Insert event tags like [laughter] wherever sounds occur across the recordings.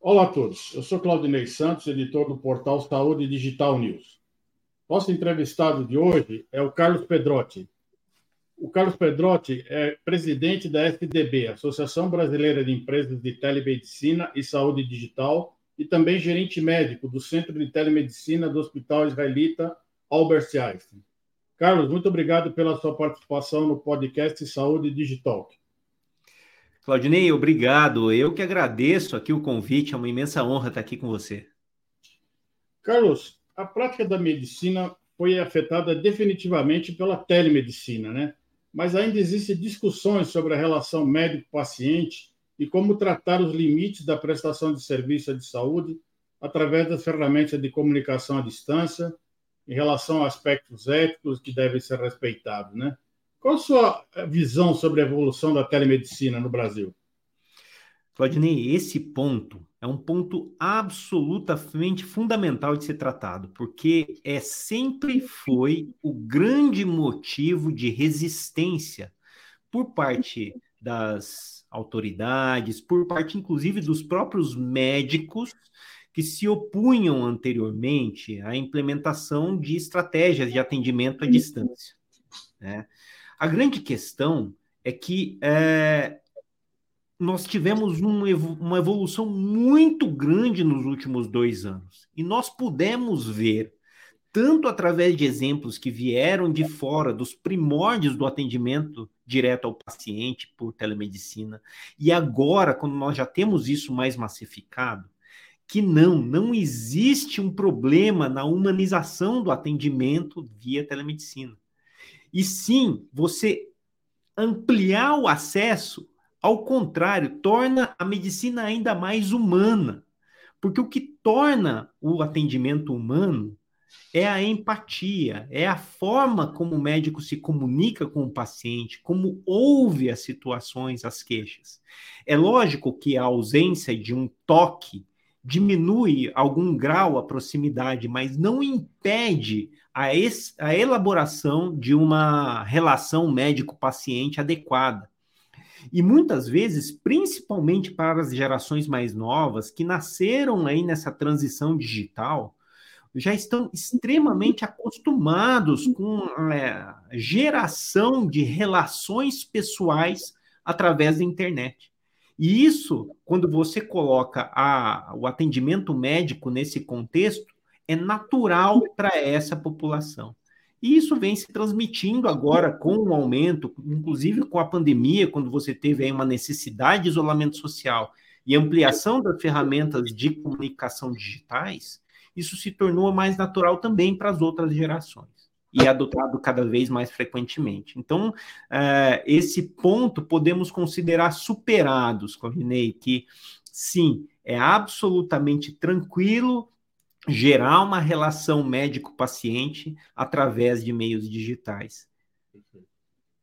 Olá a todos, eu sou Claudinei Santos, editor do portal Saúde Digital News. Nosso entrevistado de hoje é o Carlos Pedrotti. O Carlos Pedrotti é presidente da SDB, Associação Brasileira de Empresas de Telemedicina e Saúde Digital, e também gerente médico do Centro de Telemedicina do Hospital Israelita Albert Einstein. Carlos, muito obrigado pela sua participação no podcast Saúde Digital. Claudinei, obrigado. Eu que agradeço aqui o convite, é uma imensa honra estar aqui com você. Carlos, a prática da medicina foi afetada definitivamente pela telemedicina, né? Mas ainda existem discussões sobre a relação médico-paciente e como tratar os limites da prestação de serviço de saúde através das ferramentas de comunicação à distância, em relação a aspectos éticos que devem ser respeitados, né? Qual a sua visão sobre a evolução da telemedicina no Brasil? Claudinei, esse ponto é um ponto absolutamente fundamental de ser tratado, porque é sempre foi o grande motivo de resistência por parte das autoridades, por parte inclusive dos próprios médicos que se opunham anteriormente à implementação de estratégias de atendimento à distância. Né? A grande questão é que é, nós tivemos um, uma evolução muito grande nos últimos dois anos. E nós pudemos ver, tanto através de exemplos que vieram de fora, dos primórdios do atendimento direto ao paciente por telemedicina, e agora, quando nós já temos isso mais massificado, que não, não existe um problema na humanização do atendimento via telemedicina e sim você ampliar o acesso, ao contrário, torna a medicina ainda mais humana. Porque o que torna o atendimento humano é a empatia, é a forma como o médico se comunica com o paciente, como ouve as situações, as queixas. É lógico que a ausência de um toque diminui algum grau a proximidade, mas não impede a, es, a elaboração de uma relação médico-paciente adequada. E muitas vezes, principalmente para as gerações mais novas, que nasceram aí nessa transição digital, já estão extremamente acostumados com a é, geração de relações pessoais através da internet. E isso, quando você coloca a, o atendimento médico nesse contexto, é natural para essa população. E isso vem se transmitindo agora com o aumento, inclusive com a pandemia, quando você teve aí uma necessidade de isolamento social e ampliação das ferramentas de comunicação digitais, isso se tornou mais natural também para as outras gerações e é adotado cada vez mais frequentemente. Então, é, esse ponto podemos considerar superados, Corrinei, que sim, é absolutamente tranquilo gerar uma relação médico-paciente através de meios digitais.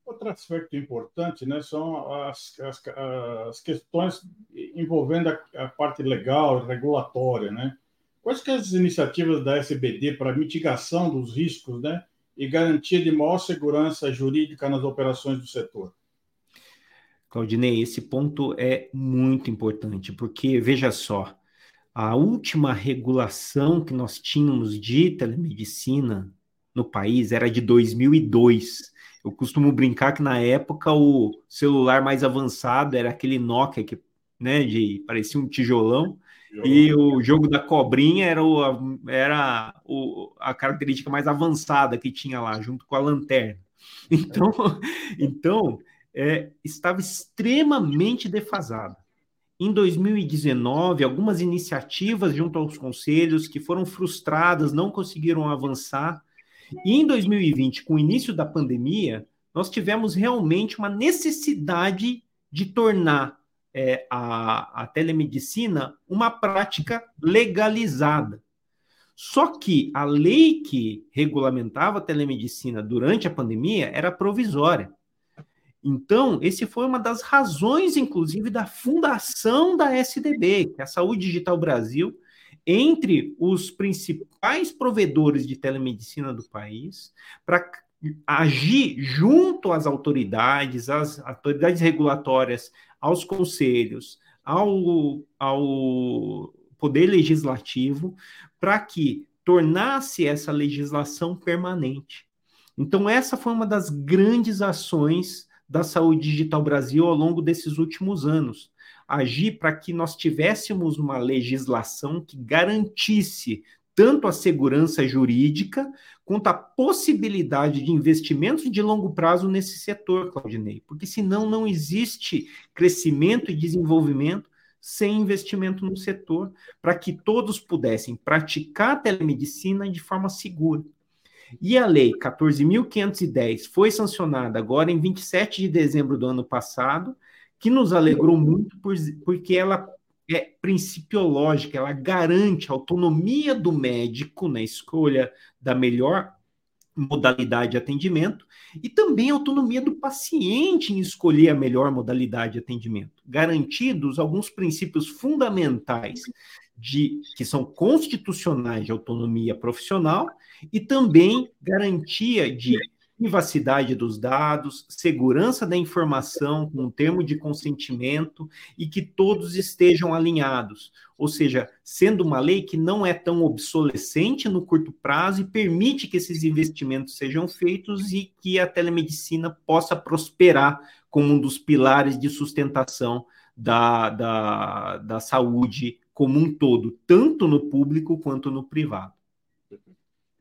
Outro aspecto importante né, são as, as, as questões envolvendo a, a, parte legal e regulatória. Né? Quais são as iniciativas da SBD para mitigação dos riscos né, e garantia de maior segurança jurídica nas operações do setor? Claudinei, esse ponto é muito importante, porque, veja só, a última regulação que nós tínhamos de telemedicina no país era de 2002. Eu costumo brincar que na época o celular mais avançado era aquele Nokia que, né, de parecia um tijolão, e o jogo da cobrinha era, o, era o, a característica mais avançada que tinha lá, junto com a lanterna. [laughs] Então, então é, estava extremamente defasado. Em 2019, algumas iniciativas junto aos conselhos que foram frustradas, não conseguiram avançar. E em 2020, com o início da pandemia, nós tivemos realmente uma necessidade de tornar é, a, a telemedicina uma prática legalizada. Só que a lei que regulamentava a telemedicina durante a pandemia era provisória. Então, esse foi uma das razões, inclusive, da fundação da SDB, que é a Saúde Digital Brasil, entre os principais provedores de telemedicina do país, para agir junto às autoridades, às autoridades regulatórias, aos conselhos, ao, ao Poder Legislativo para que tornasse essa legislação permanente. Então, essa foi uma das grandes ações da Saúde Digital Brasil ao longo desses últimos anos. Agir para que nós tivéssemos uma legislação que garantisse tanto a segurança jurídica quanto a possibilidade de investimentos de longo prazo nesse setor, Claudinei, porque senão não existe crescimento e desenvolvimento sem investimento no setor, para que todos pudessem praticar a telemedicina de forma segura. E a lei 14.510 foi sancionada agora em 27 de dezembro do ano passado, que nos alegrou muito, porque ela é principiológica, ela garante a autonomia do médico na escolha da melhor modalidade de atendimento e também a autonomia do paciente em escolher a melhor modalidade de atendimento, garantidos alguns princípios fundamentais de que são constitucionais de autonomia profissional e também garantia de privacidade dos dados, segurança da informação com um termo de consentimento e que todos estejam alinhados. Ou seja, sendo uma lei que não é tão obsolescente no curto prazo e permite que esses investimentos sejam feitos e que a telemedicina possa prosperar como um dos pilares de sustentação da, da, da saúde como um todo, tanto no público quanto no privado.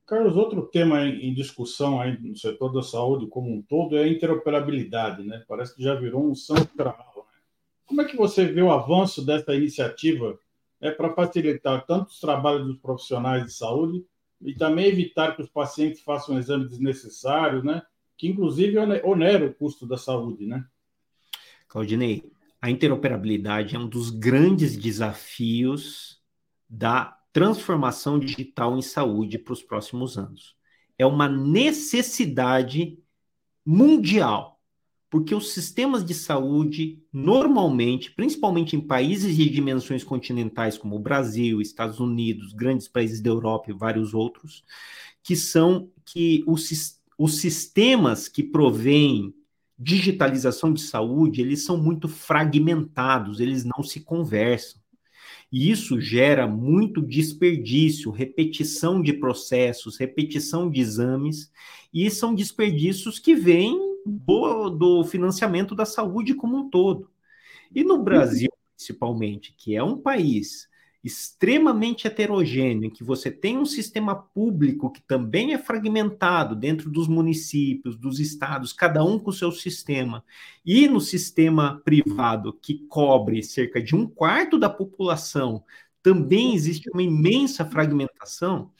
Carlos, outro tema em discussão aí no setor da saúde como um todo é a interoperabilidade, né? Parece que já virou um central. Né? Como é que você vê o avanço dessa iniciativa é para facilitar tanto os trabalhos dos profissionais de saúde e também evitar que os pacientes façam exames desnecessários, né? Que inclusive onera o custo da saúde, né? Claudinei, a interoperabilidade é um dos grandes desafios da transformação digital em saúde para os próximos anos. É uma necessidade mundial, porque os sistemas de saúde, normalmente, principalmente em países de dimensões continentais como o Brasil, Estados Unidos, grandes países da Europa e vários outros, que são que os, os sistemas que provêm digitalização de saúde, eles são muito fragmentados, eles não se conversam. E isso gera muito desperdício, repetição de processos, repetição de exames, e são desperdícios que vêm do, do financiamento da saúde como um todo. E no Brasil, principalmente, que é um país extremamente heterogêneo, em que você tem um sistema público que também é fragmentado dentro dos municípios, dos estados, cada um com o seu sistema, e no sistema privado, que cobre cerca de um quarto da população, também existe uma imensa fragmentação.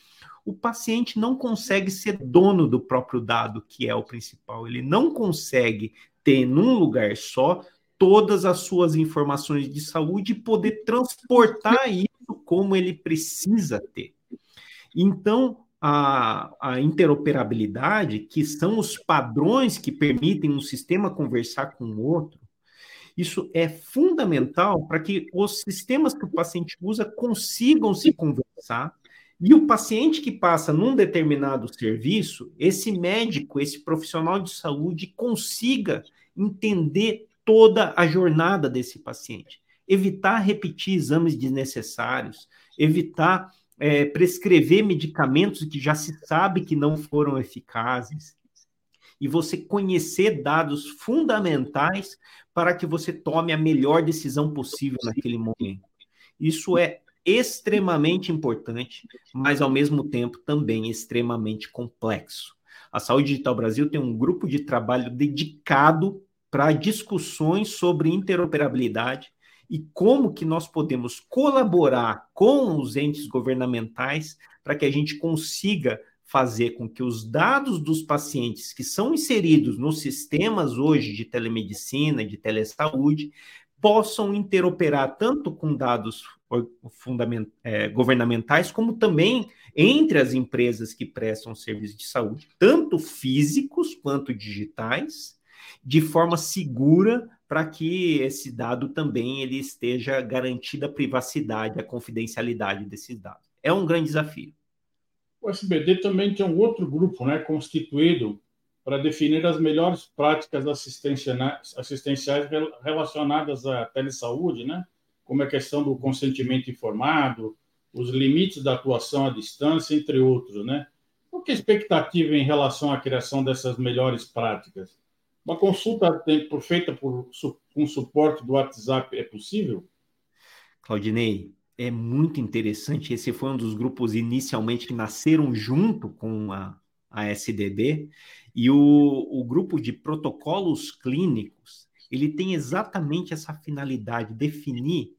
O paciente não consegue ser dono do próprio dado, que é o principal. Ele não consegue ter num lugar só todas as suas informações de saúde e poder transportar isso como ele precisa ter. Então, a, a, interoperabilidade, que são os padrões que permitem um sistema conversar com o outro, isso é fundamental para que os sistemas que o paciente usa consigam se conversar e o paciente que passa num determinado serviço, esse médico, esse profissional de saúde consiga entender toda a jornada desse paciente evitar repetir exames desnecessários, evitar é, prescrever medicamentos que já se sabe que não foram eficazes, e você conhecer dados fundamentais para que você tome a melhor decisão possível naquele momento. Isso é extremamente importante, mas ao mesmo tempo também extremamente complexo. A Saúde Digital Brasil tem um grupo de trabalho dedicado para discussões sobre interoperabilidade e como que nós podemos colaborar com os entes governamentais para que a gente consiga fazer com que os dados dos pacientes que são inseridos nos sistemas hoje de telemedicina, de telesaúde, possam interoperar tanto com dados é, governamentais, como também entre as empresas que prestam serviços de saúde, tanto físicos quanto digitais, de forma segura para que esse dado também ele esteja garantida a privacidade, a confidencialidade desses dados. É um grande desafio. O SBD também tem um outro grupo né, constituído para definir as melhores práticas assistenciais relacionadas à telesaúde, né? como a questão do consentimento informado, os limites da atuação à distância, entre outros, né? Qual que é a expectativa em relação à criação dessas melhores práticas? Uma consulta feita por um suporte do WhatsApp é possível? Claudinei, é muito interessante. Esse foi um dos grupos inicialmente que nasceram junto com a, a SDD, e o, o grupo de protocolos clínicos, ele tem exatamente essa finalidade, definir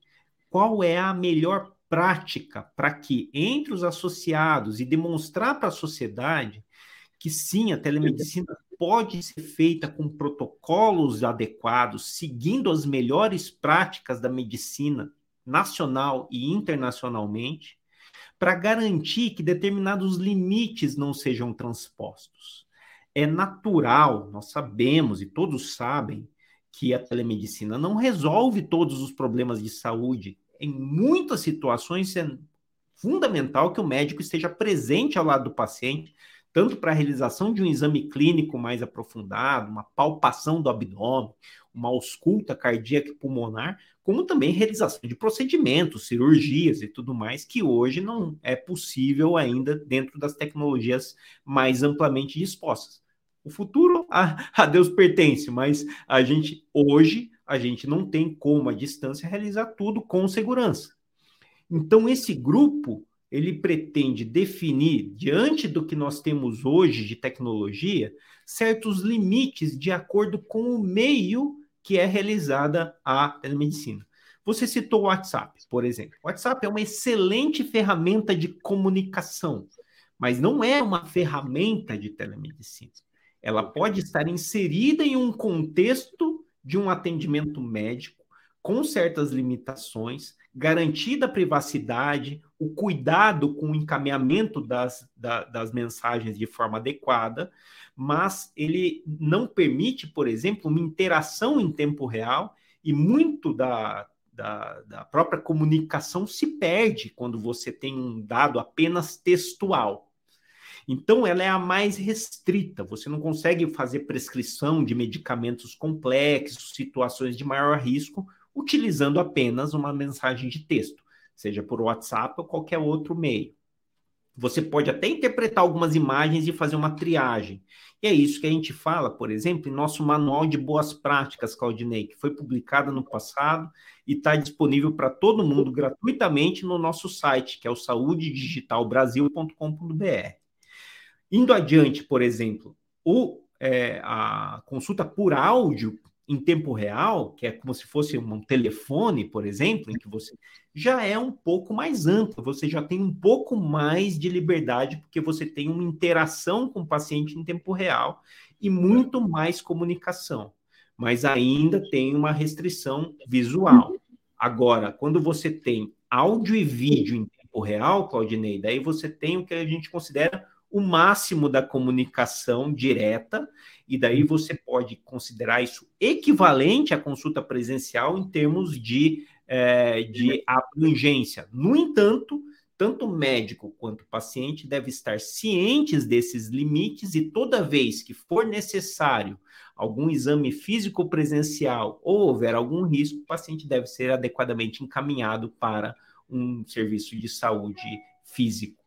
qual é a melhor prática para que entre os associados e demonstrar para a sociedade que sim, a telemedicina pode ser feita com protocolos adequados, seguindo as melhores práticas da medicina nacional e internacionalmente, para garantir que determinados limites não sejam transpostos. É natural, nós sabemos e todos sabem que a telemedicina não resolve todos os problemas de saúde em muitas situações é fundamental que o médico esteja presente ao lado do paciente, tanto para a realização de um exame clínico mais aprofundado, uma palpação do abdômen, uma ausculta cardíaca e pulmonar, como também realização de procedimentos, cirurgias e tudo mais, que hoje não é possível ainda dentro das tecnologias mais amplamente dispostas. O futuro a, a Deus pertence, mas a gente hoje a gente não tem como à distância realizar tudo com segurança. Então esse grupo ele pretende definir diante do que nós temos hoje de tecnologia certos limites de acordo com o meio que é realizada a telemedicina. Você citou o WhatsApp, por exemplo. O WhatsApp é uma excelente ferramenta de comunicação, mas não é uma ferramenta de telemedicina. Ela pode estar inserida em um contexto de um atendimento médico com certas limitações, garantida a privacidade, o cuidado com o encaminhamento das, da, das mensagens de forma adequada, mas ele não permite, por exemplo, uma interação em tempo real e muito da, da, da própria comunicação se perde quando você tem um dado apenas textual. Então, ela é a mais restrita. Você não consegue fazer prescrição de medicamentos complexos, situações de maior risco, utilizando apenas uma mensagem de texto, seja por WhatsApp ou qualquer outro meio. Você pode até interpretar algumas imagens e fazer uma triagem. E é isso que a gente fala, por exemplo, em nosso manual de boas práticas, Claudinei, que foi publicado no passado e está disponível para todo mundo gratuitamente no nosso site, que é o saudedigitalbrasil.com.br. Indo adiante, por exemplo, o, é, a consulta por áudio em tempo real, que é como se fosse um telefone, por exemplo, em que você já é um pouco mais amplo, você já tem um pouco mais de liberdade, porque você tem uma interação com o paciente em tempo real e muito mais comunicação, mas ainda tem uma restrição visual. Agora, quando você tem áudio e vídeo em tempo real, Claudinei, daí você tem o que a gente considera o máximo da comunicação direta, e daí uhum. você pode considerar isso equivalente à consulta presencial em termos de, é, de abrangência. No entanto, tanto médico quanto paciente deve estar cientes desses limites e toda vez que for necessário algum exame físico presencial ou houver algum risco, o paciente deve ser adequadamente encaminhado para um serviço de saúde físico.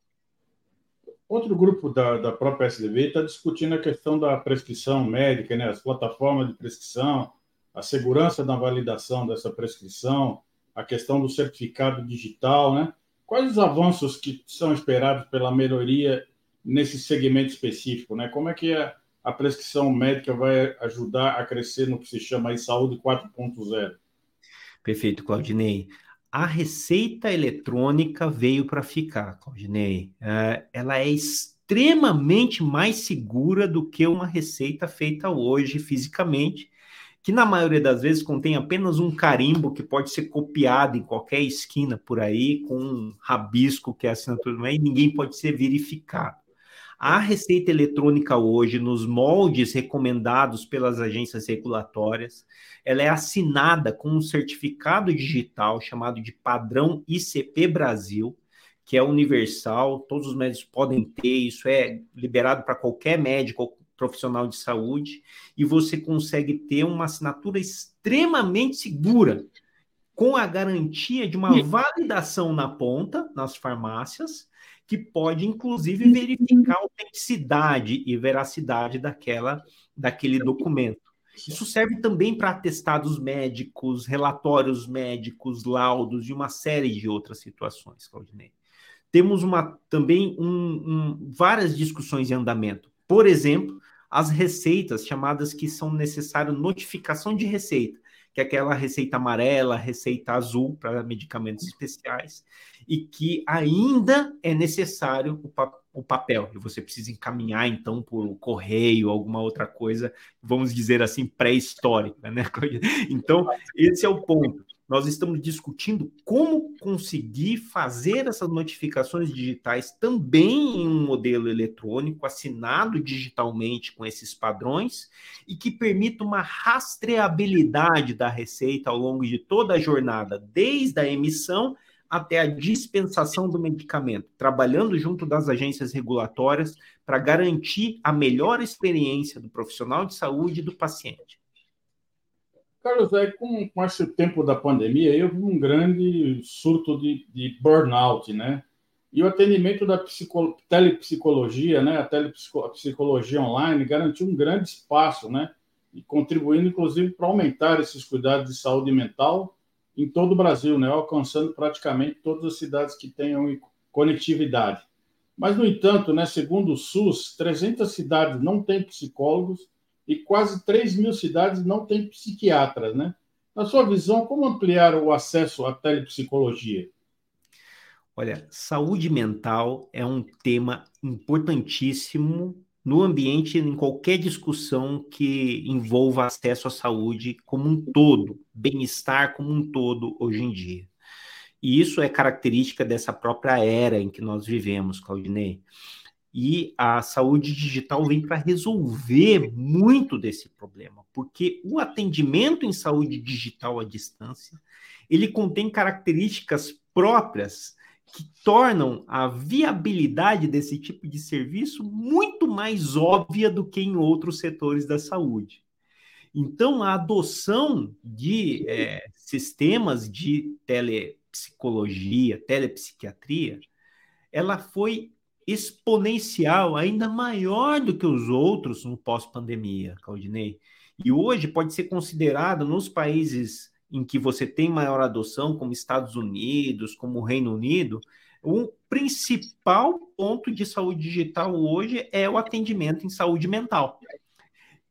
Outro grupo da, da própria SDV está discutindo a questão da prescrição médica, né? as plataformas de prescrição, a segurança da validação dessa prescrição, a questão do certificado digital. Né? Quais os avanços que são esperados pela melhoria nesse segmento específico? Né? Como é que a, a prescrição médica vai ajudar a crescer no que se chama aí saúde 4.0? Perfeito, Claudinei a receita eletrônica veio para ficar, Claudinei. É, ela é extremamente mais segura do que uma receita feita hoje fisicamente, que na maioria das vezes contém apenas um carimbo que pode ser copiado em qualquer esquina por aí, com um rabisco que é assinatura, e ninguém pode ser verificado. A receita eletrônica hoje, nos moldes recomendados pelas agências regulatórias, ela é assinada com um certificado digital chamado de padrão ICP Brasil, que é universal, todos os médicos podem ter, isso é liberado para qualquer médico ou profissional de saúde, e você consegue ter uma assinatura extremamente segura, com a garantia de uma validação na ponta, nas farmácias, que pode, inclusive, verificar a autenticidade e veracidade daquela, daquele documento. Isso serve também para atestados médicos, relatórios médicos, laudos e uma série de outras situações, Claudinei. Temos uma, também um, um, várias discussões em andamento. Por exemplo, as receitas chamadas que são necessário notificação de receita que é aquela receita amarela, receita azul para medicamentos especiais, e que ainda é necessário o, pa o papel, e você precisa encaminhar então por correio, alguma outra coisa, vamos dizer assim, pré-histórica, né? [laughs] Então, esse é o ponto nós estamos discutindo como conseguir fazer essas notificações digitais também em um modelo eletrônico, assinado digitalmente com esses padrões, e que permita uma rastreabilidade da receita ao longo de toda a jornada, desde a emissão até a dispensação do medicamento, trabalhando junto das agências regulatórias para garantir a melhor experiência do profissional de saúde e do paciente. Carlos, aí com, com esse tempo da pandemia, eu vi um grande surto de, de burnout, né? E o atendimento da psico, telepsicologia, né? A telepsicologia online garantiu um grande espaço, né? E contribuindo, inclusive, para aumentar esses cuidados de saúde mental em todo o Brasil, né? Alcançando praticamente todas as cidades que tenham conectividade. Mas, no entanto, né, segundo o SUS, 300 cidades não têm psicólogos e quase 3 mil cidades não têm psiquiatras, né? Na sua visão, como ampliar o acesso à telepsicologia? Olha, saúde mental é um tema importantíssimo no ambiente, em qualquer discussão que envolva acesso à saúde como um todo, bem-estar como um todo hoje em dia. E isso é característica dessa própria era em que nós vivemos, Claudinei. E a saúde digital vem para resolver muito desse problema, porque o atendimento em saúde digital à distância, ele contém características próprias que tornam a viabilidade desse tipo de serviço muito mais óbvia do que em outros setores da saúde. Então, a adoção de é, sistemas de telepsicologia, telepsiquiatria, ela foi exponencial, ainda maior do que os outros no pós-pandemia, Claudinei. E hoje pode ser considerado nos países em que você tem maior adoção, como Estados Unidos, como Reino Unido, o principal ponto de saúde digital hoje é o atendimento em saúde mental.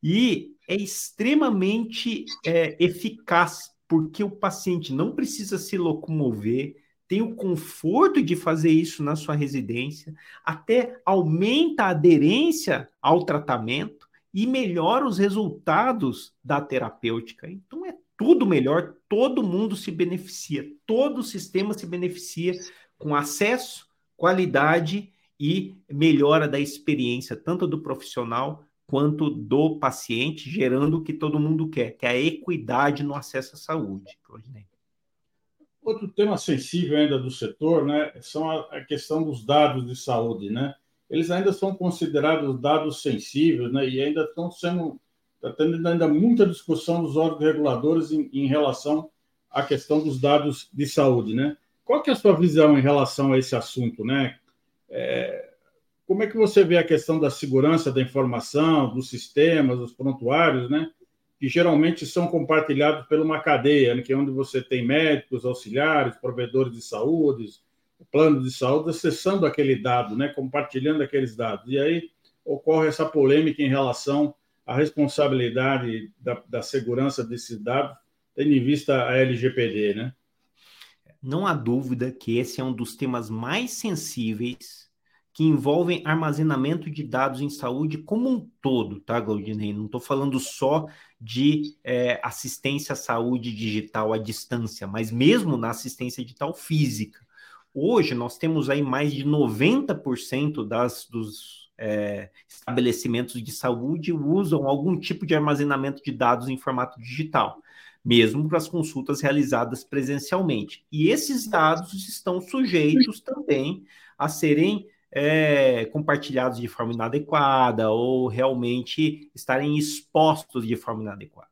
E é extremamente é, eficaz, porque o paciente não precisa se locomover, tem o conforto de fazer isso na sua residência, até aumenta a aderência ao tratamento e melhora os resultados da terapêutica. Então é tudo melhor, todo mundo se beneficia, todo o sistema se beneficia com acesso, qualidade e melhora da experiência, tanto do profissional quanto do paciente, gerando o que todo mundo quer, que é a equidade no acesso à saúde. Outro tema sensível ainda do setor, né, são a, a, questão dos dados de saúde, né? Eles ainda são considerados dados sensíveis, né? E ainda estão sendo está tendo ainda muita discussão dos órgãos reguladores em, em, relação à questão dos dados de saúde, né? Qual que é a sua visão em relação a esse assunto, né? É, como é que você vê a questão da segurança da informação, dos sistemas, dos prontuários, né? Que geralmente são compartilhados por uma cadeia, né, que é onde você tem médicos, auxiliares, provedores de saúde, plano de saúde, acessando aquele dado, né, compartilhando aqueles dados. E aí ocorre essa polêmica em relação à responsabilidade da, da segurança desses dados, tendo em vista a LGPD, né? Não há dúvida que esse é um dos temas mais sensíveis que envolvem armazenamento de dados em saúde como um todo, tá, Glaudinei? Não estou falando só de é, assistência à saúde digital à distância, mas mesmo na assistência digital física. Hoje, nós temos aí mais de 90% das, dos é, estabelecimentos de saúde usam algum tipo de armazenamento de dados em formato digital, mesmo para as consultas realizadas presencialmente. E esses dados estão sujeitos também a serem é, compartilhados de forma inadequada ou realmente estarem expostos de forma inadequada.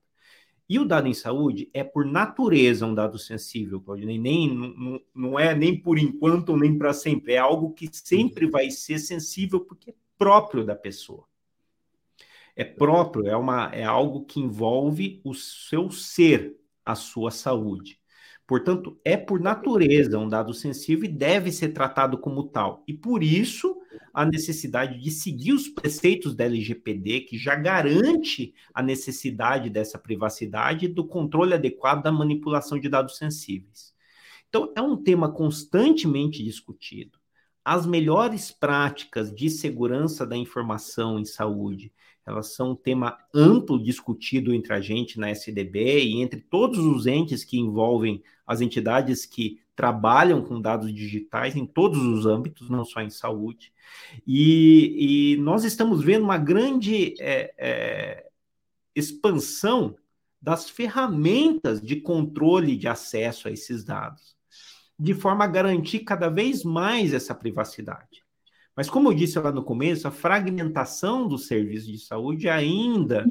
E o dado em saúde é, por natureza, um dado sensível, Claudinei. Nem, não, não é nem por enquanto, nem para sempre. É algo que sempre vai ser sensível, porque é próprio da pessoa. É próprio, é, uma, é algo que envolve o seu ser, a sua saúde. Portanto, é por natureza um dado sensível e deve ser tratado como tal. E por isso, a necessidade de seguir os preceitos da LGPD, que já garante a necessidade dessa privacidade e do controle adequado da manipulação de dados sensíveis. Então, é um tema constantemente discutido. As melhores práticas de segurança da informação em saúde, elas são um tema amplo discutido entre a gente na SDB e entre todos os entes que envolvem as entidades que trabalham com dados digitais em todos os âmbitos, não só em saúde. E, e nós estamos vendo uma grande é, é, expansão das ferramentas de controle de acesso a esses dados, de forma a garantir cada vez mais essa privacidade. Mas, como eu disse lá no começo, a fragmentação do serviço de saúde ainda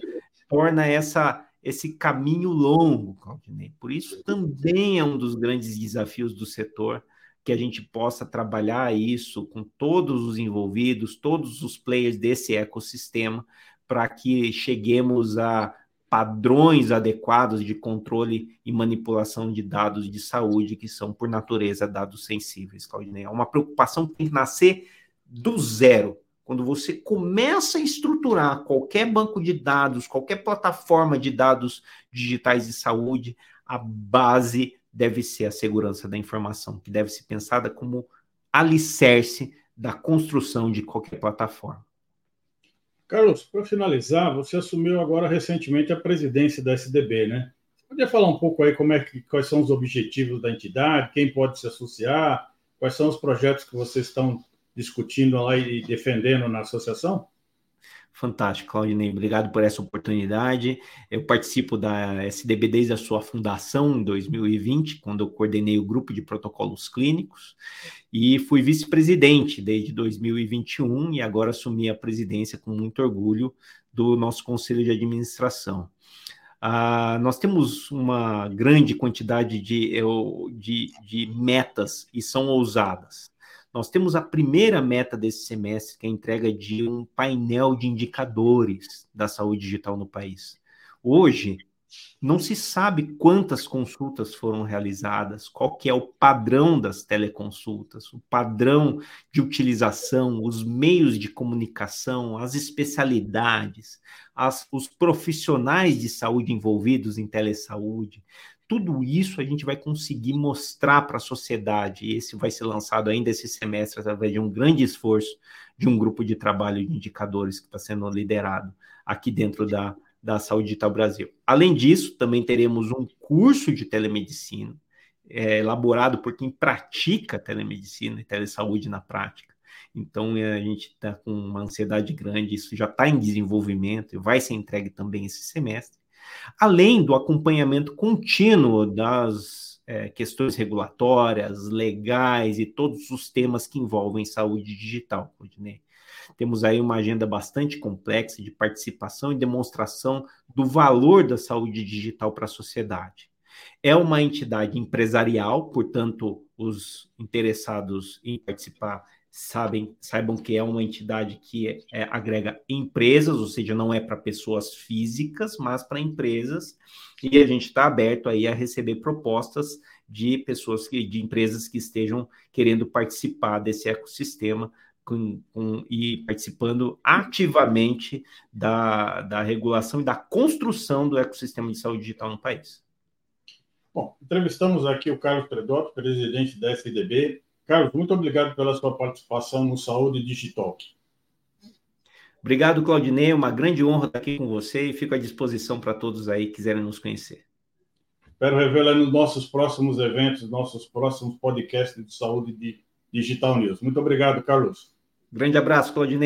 torna essa, esse caminho longo, Claudinei. Por isso, também é um dos grandes desafios do setor que a gente possa trabalhar isso com todos os envolvidos, todos os players desse ecossistema, para que cheguemos a padrões adequados de controle e manipulação de dados de saúde, que são, por natureza, dados sensíveis, Claudinei. É uma preocupação que tem que nascer do zero. Quando você começa a estruturar qualquer banco de dados, qualquer plataforma de dados digitais de saúde, a base deve ser a segurança da informação, que deve ser pensada como alicerce da construção de qualquer plataforma. Carlos, para finalizar, você assumiu agora recentemente a presidência da SDB, né? Você podia falar um pouco aí como é que, quais são os objetivos da entidade, quem pode se associar, quais são os projetos que vocês estão discutindo lá e defendendo na associação? Fantástico, Claudinei. Obrigado por essa oportunidade. Eu participo da SDB desde a sua fundação em 2020, quando eu coordenei o grupo de protocolos clínicos, e fui vice-presidente desde 2021 e agora assumi a presidência com muito orgulho do nosso conselho de administração. Uh, nós temos uma grande quantidade de, de, de metas e são ousadas. Nós temos a primeira meta desse semestre, que é a entrega de um painel de indicadores da saúde digital no país. Hoje, não se sabe quantas consultas foram realizadas, qual que é o padrão das teleconsultas, o padrão de utilização, os meios de comunicação, as especialidades, as, os profissionais de saúde envolvidos em telesaúde tudo isso a gente vai conseguir mostrar para a sociedade. Esse vai ser lançado ainda esse semestre através de um grande esforço de um grupo de trabalho de indicadores que está sendo liderado aqui dentro da, da Saúde Digital Brasil. Além disso, também teremos um curso de telemedicina é, elaborado por quem pratica telemedicina e telesaúde na prática. Então, é, a gente está com uma ansiedade grande, isso já está em desenvolvimento e vai ser entregue também esse semestre além do acompanhamento contínuo das é, questões regulatórias, legais e todos os temas que envolvem saúde digital, Rodinei. Temos aí uma agenda bastante complexa de participação e demonstração do valor da saúde digital para a sociedade. É uma entidade empresarial, portanto, os interessados em participar sabem, saibam que é uma entidade que é, é, agrega empresas, ou seja, não é para pessoas físicas, mas para empresas, e a gente está aberto aí a receber propostas de pessoas que, de empresas que estejam querendo participar desse ecossistema com, com, e participando ativamente da, da regulação e da construção do ecossistema de saúde digital no país. Bom, entrevistamos aqui o Carlos Predotto, presidente da SDB, Carlos, muito obrigado pela sua participação no Saúde Digital. Obrigado, Claudinei. Uma grande honra estar aqui com você e fico à disposição para todos aí que quiserem nos conhecer. Espero revelar nos nossos próximos eventos, nossos próximos podcasts de saúde de Digital News. Muito obrigado, Carlos. Grande abraço, Claudinei.